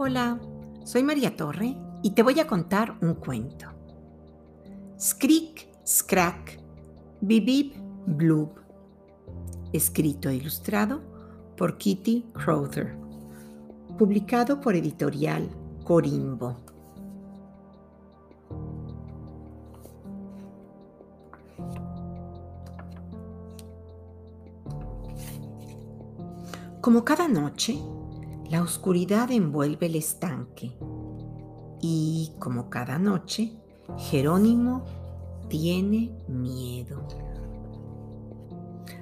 Hola, soy María Torre y te voy a contar un cuento. Skrik, Skrak, Bibib, Blub. Escrito e ilustrado por Kitty Crowther. Publicado por editorial Corimbo. Como cada noche, la oscuridad envuelve el estanque y, como cada noche, Jerónimo tiene miedo.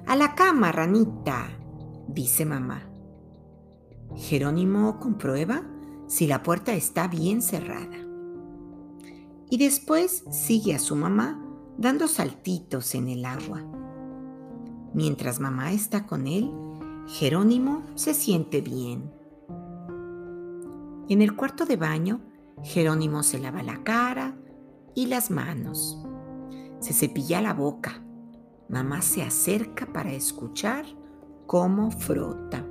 A la cama, ranita, dice mamá. Jerónimo comprueba si la puerta está bien cerrada. Y después sigue a su mamá dando saltitos en el agua. Mientras mamá está con él, Jerónimo se siente bien. En el cuarto de baño, Jerónimo se lava la cara y las manos. Se cepilla la boca. Mamá se acerca para escuchar cómo frota.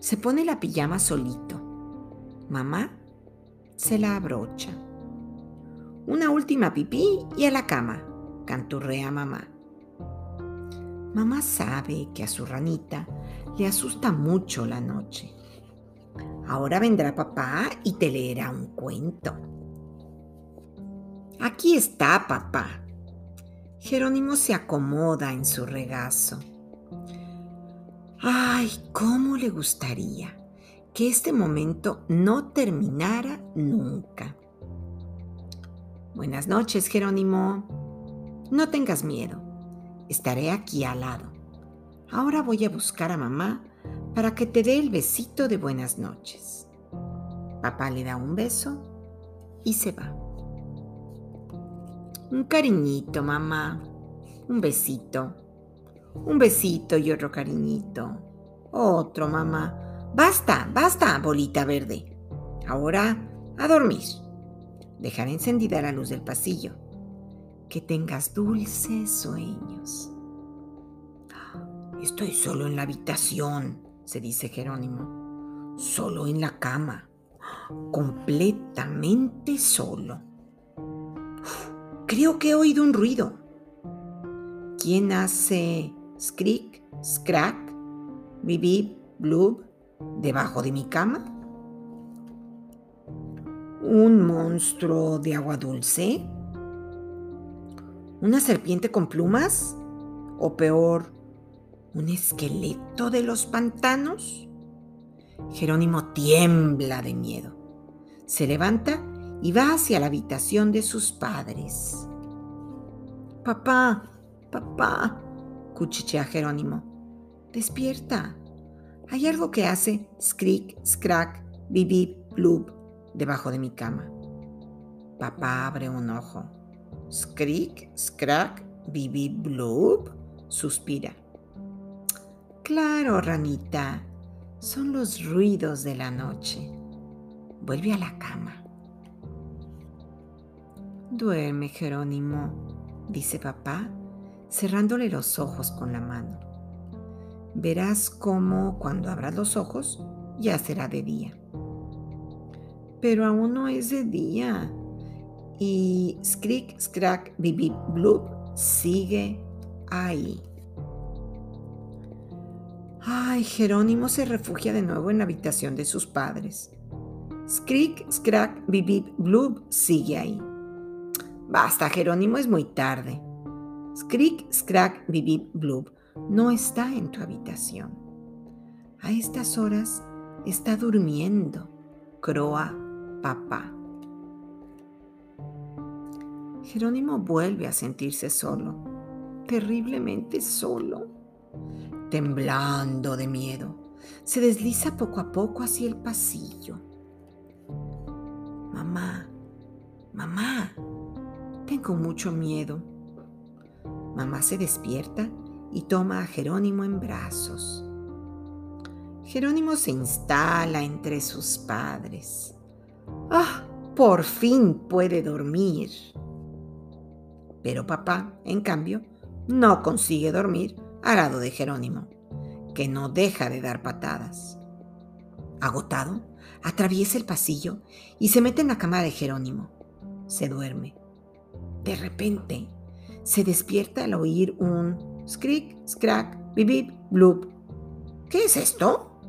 Se pone la pijama solito. Mamá se la abrocha. Una última pipí y a la cama, canturrea mamá. Mamá sabe que a su ranita le asusta mucho la noche. Ahora vendrá papá y te leerá un cuento. Aquí está papá. Jerónimo se acomoda en su regazo. Ay, cómo le gustaría que este momento no terminara nunca. Buenas noches, Jerónimo. No tengas miedo. Estaré aquí al lado. Ahora voy a buscar a mamá para que te dé el besito de buenas noches. Papá le da un beso y se va. Un cariñito, mamá. Un besito. Un besito y otro cariñito. Otro, mamá. Basta, basta, bolita verde. Ahora, a dormir. Dejar encendida la luz del pasillo. Que tengas dulces sueños. Estoy solo en la habitación, se dice Jerónimo, solo en la cama, completamente solo. creo que he oído un ruido. ¿Quién hace skrik, scrack, bibib, blub debajo de mi cama? ¿Un monstruo de agua dulce? ¿Una serpiente con plumas? ¿O peor, un esqueleto de los pantanos? Jerónimo tiembla de miedo. Se levanta y va hacia la habitación de sus padres. Papá, papá, cuchichea Jerónimo. Despierta. Hay algo que hace skrik, skrak, bibib, blub debajo de mi cama. Papá abre un ojo. Skrik, skrak, bibib, blub, suspira. Claro, ranita, son los ruidos de la noche. Vuelve a la cama. Duerme, Jerónimo, dice papá, cerrándole los ojos con la mano. Verás cómo cuando abras los ojos ya será de día. Pero aún no es de día. Y Skrik, Skrak, Bibi, Blub sigue ahí. Ay, Jerónimo se refugia de nuevo en la habitación de sus padres. Skrik, Skrak, Bibib, Blub sigue ahí. Basta, Jerónimo, es muy tarde. Skrik, Skrak, Bibib, Blub no está en tu habitación. A estas horas está durmiendo, croa papá. Jerónimo vuelve a sentirse solo, terriblemente solo temblando de miedo, se desliza poco a poco hacia el pasillo. Mamá, mamá, tengo mucho miedo. Mamá se despierta y toma a Jerónimo en brazos. Jerónimo se instala entre sus padres. ¡Ah! Por fin puede dormir. Pero papá, en cambio, no consigue dormir al lado de Jerónimo, que no deja de dar patadas. Agotado, atraviesa el pasillo y se mete en la cama de Jerónimo. Se duerme. De repente, se despierta al oír un scrick, scrack, bip, bloop. ¿Qué es esto?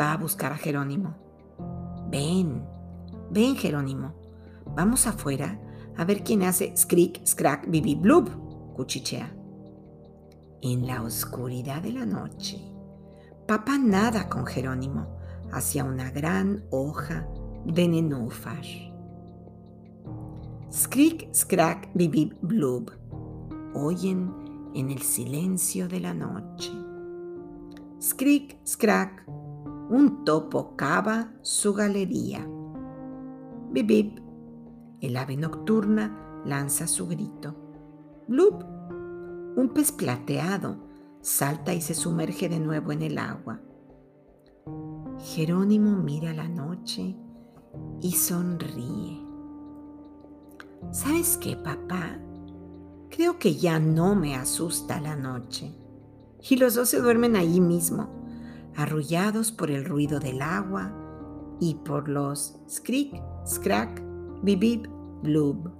Va a buscar a Jerónimo. Ven, ven Jerónimo. Vamos afuera a ver quién hace scrick, scrack, bibi, bloop, cuchichea. En la oscuridad de la noche, papá nada con Jerónimo hacia una gran hoja de nenúfar. Scrick, scrack, bibi, blub. Oyen en el silencio de la noche. Scrick, scrack, un topo cava su galería. Bibib, el ave nocturna lanza su grito. Blub, un pez plateado salta y se sumerge de nuevo en el agua. Jerónimo mira la noche y sonríe. ¿Sabes qué, papá? Creo que ya no me asusta la noche. Y los dos se duermen ahí mismo, arrullados por el ruido del agua y por los scrick, scrack, bibib, blub.